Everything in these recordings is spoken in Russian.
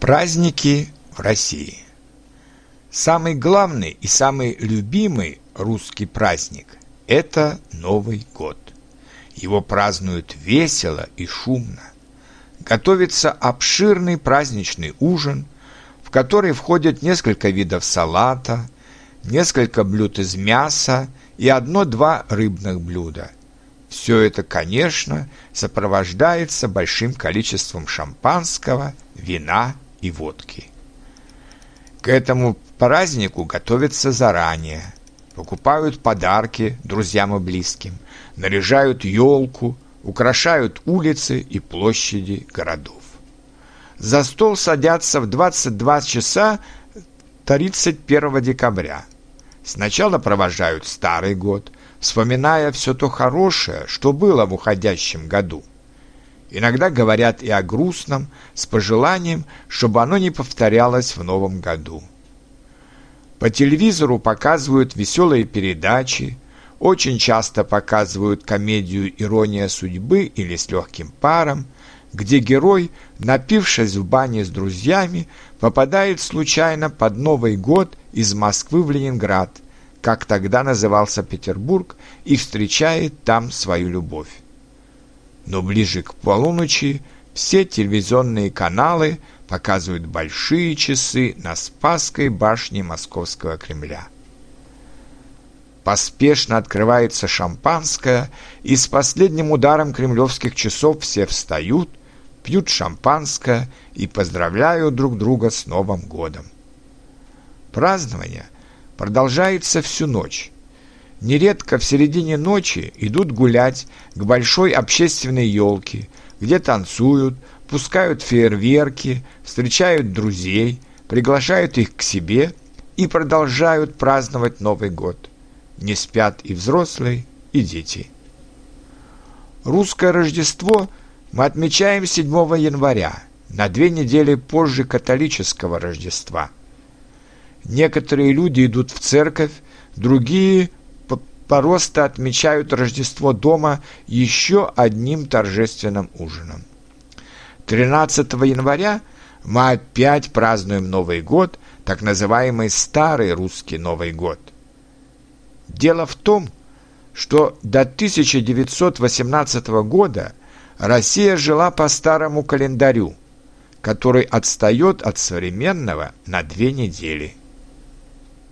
Праздники в России. Самый главный и самый любимый русский праздник – это Новый год. Его празднуют весело и шумно. Готовится обширный праздничный ужин, в который входят несколько видов салата, несколько блюд из мяса и одно-два рыбных блюда. Все это, конечно, сопровождается большим количеством шампанского, вина и водки. К этому празднику готовятся заранее. Покупают подарки друзьям и близким, наряжают елку, украшают улицы и площади городов. За стол садятся в 22 часа 31 декабря. Сначала провожают Старый год, вспоминая все то хорошее, что было в уходящем году – Иногда говорят и о грустном, с пожеланием, чтобы оно не повторялось в новом году. По телевизору показывают веселые передачи, очень часто показывают комедию «Ирония судьбы» или «С легким паром», где герой, напившись в бане с друзьями, попадает случайно под Новый год из Москвы в Ленинград, как тогда назывался Петербург, и встречает там свою любовь но ближе к полуночи все телевизионные каналы показывают большие часы на Спасской башне Московского Кремля. Поспешно открывается шампанское, и с последним ударом кремлевских часов все встают, пьют шампанское и поздравляют друг друга с Новым годом. Празднование продолжается всю ночь. Нередко в середине ночи идут гулять к большой общественной елке, где танцуют, пускают фейерверки, встречают друзей, приглашают их к себе и продолжают праздновать Новый год. Не спят и взрослые, и дети. Русское Рождество мы отмечаем 7 января, на две недели позже католического Рождества. Некоторые люди идут в церковь, другие просто отмечают Рождество дома еще одним торжественным ужином. 13 января мы опять празднуем Новый год, так называемый Старый Русский Новый год. Дело в том, что до 1918 года Россия жила по старому календарю, который отстает от современного на две недели.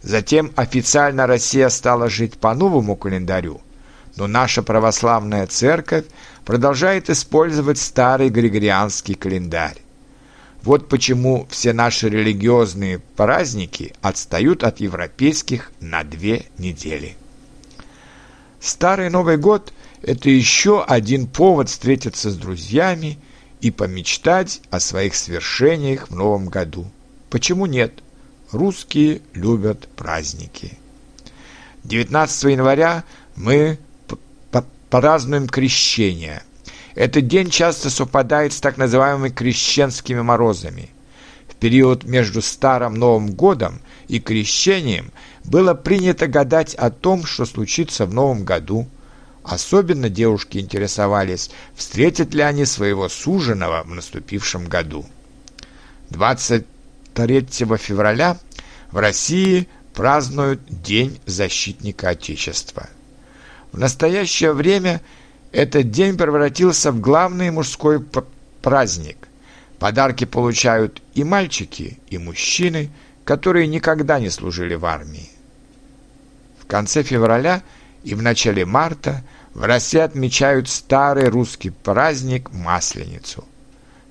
Затем официально Россия стала жить по новому календарю, но наша православная церковь продолжает использовать старый григорианский календарь. Вот почему все наши религиозные праздники отстают от европейских на две недели. Старый Новый год – это еще один повод встретиться с друзьями и помечтать о своих свершениях в новом году. Почему нет? Русские любят праздники. 19 января мы празднуем крещение. Этот день часто совпадает с так называемыми крещенскими морозами. В период между Старым Новым годом и крещением было принято гадать о том, что случится в Новом году. Особенно девушки интересовались, встретят ли они своего суженого в наступившем году. 20 3 февраля в России празднуют День защитника Отечества. В настоящее время этот день превратился в главный мужской праздник. Подарки получают и мальчики, и мужчины, которые никогда не служили в армии. В конце февраля и в начале марта в России отмечают старый русский праздник Масленицу.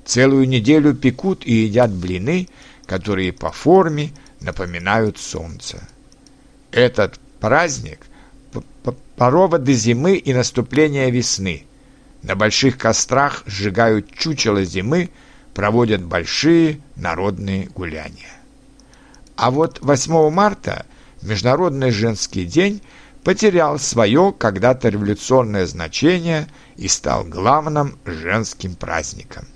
Целую неделю пекут и едят блины – которые по форме напоминают солнце. Этот праздник – проводы зимы и наступления весны. На больших кострах сжигают чучело зимы, проводят большие народные гуляния. А вот 8 марта, Международный женский день, потерял свое когда-то революционное значение и стал главным женским праздником.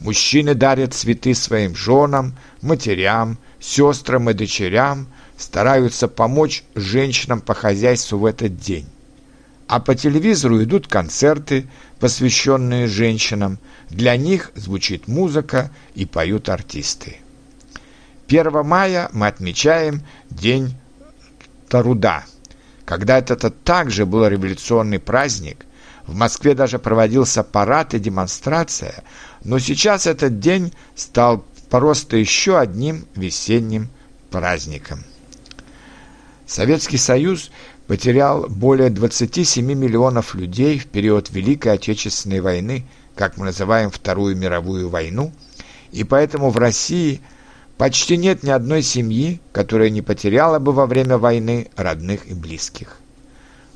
Мужчины дарят цветы своим женам, матерям, сестрам и дочерям, стараются помочь женщинам по хозяйству в этот день. А по телевизору идут концерты, посвященные женщинам. Для них звучит музыка и поют артисты. 1 мая мы отмечаем День труда. Когда это также был революционный праздник, в Москве даже проводился парад и демонстрация, но сейчас этот день стал просто еще одним весенним праздником. Советский Союз потерял более 27 миллионов людей в период Великой Отечественной войны, как мы называем Вторую мировую войну, и поэтому в России почти нет ни одной семьи, которая не потеряла бы во время войны родных и близких.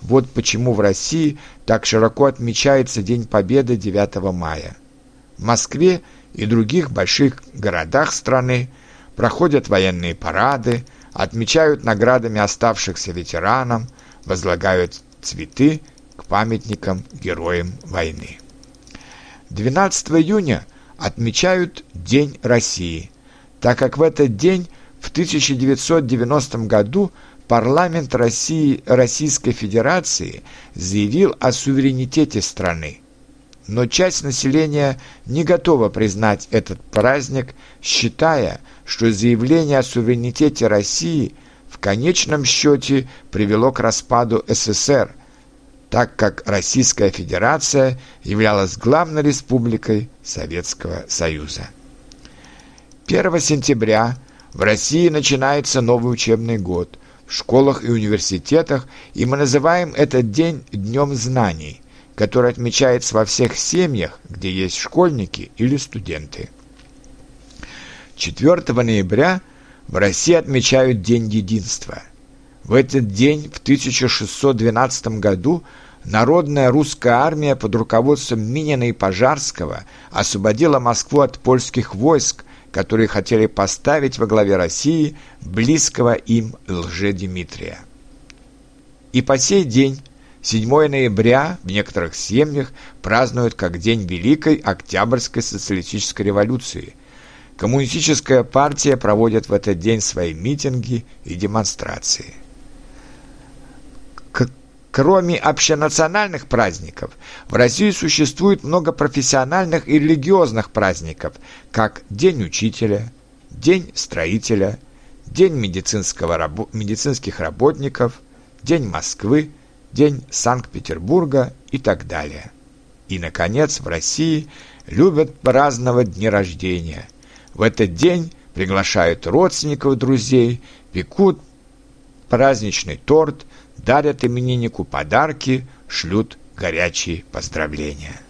Вот почему в России так широко отмечается День Победы 9 мая. В Москве и других больших городах страны проходят военные парады, отмечают наградами оставшихся ветеранам, возлагают цветы к памятникам героям войны. 12 июня отмечают День России, так как в этот день в 1990 году парламент России, Российской Федерации заявил о суверенитете страны. Но часть населения не готова признать этот праздник, считая, что заявление о суверенитете России в конечном счете привело к распаду СССР, так как Российская Федерация являлась главной республикой Советского Союза. 1 сентября в России начинается новый учебный год – в школах и университетах, и мы называем этот день Днем знаний, который отмечается во всех семьях, где есть школьники или студенты. 4 ноября в России отмечают День единства. В этот день, в 1612 году, Народная русская армия под руководством Минина и Пожарского освободила Москву от польских войск, которые хотели поставить во главе России близкого им лже-Дмитрия. И по сей день 7 ноября в некоторых семьях празднуют как День Великой Октябрьской социалистической революции. Коммунистическая партия проводит в этот день свои митинги и демонстрации. Кроме общенациональных праздников, в России существует много профессиональных и религиозных праздников, как День учителя, День строителя, День медицинского, медицинских работников, День Москвы, День Санкт-Петербурга и так далее. И, наконец, в России любят праздновать дни рождения. В этот день приглашают родственников, друзей, пекут праздничный торт – дарят имениннику подарки, шлют горячие поздравления.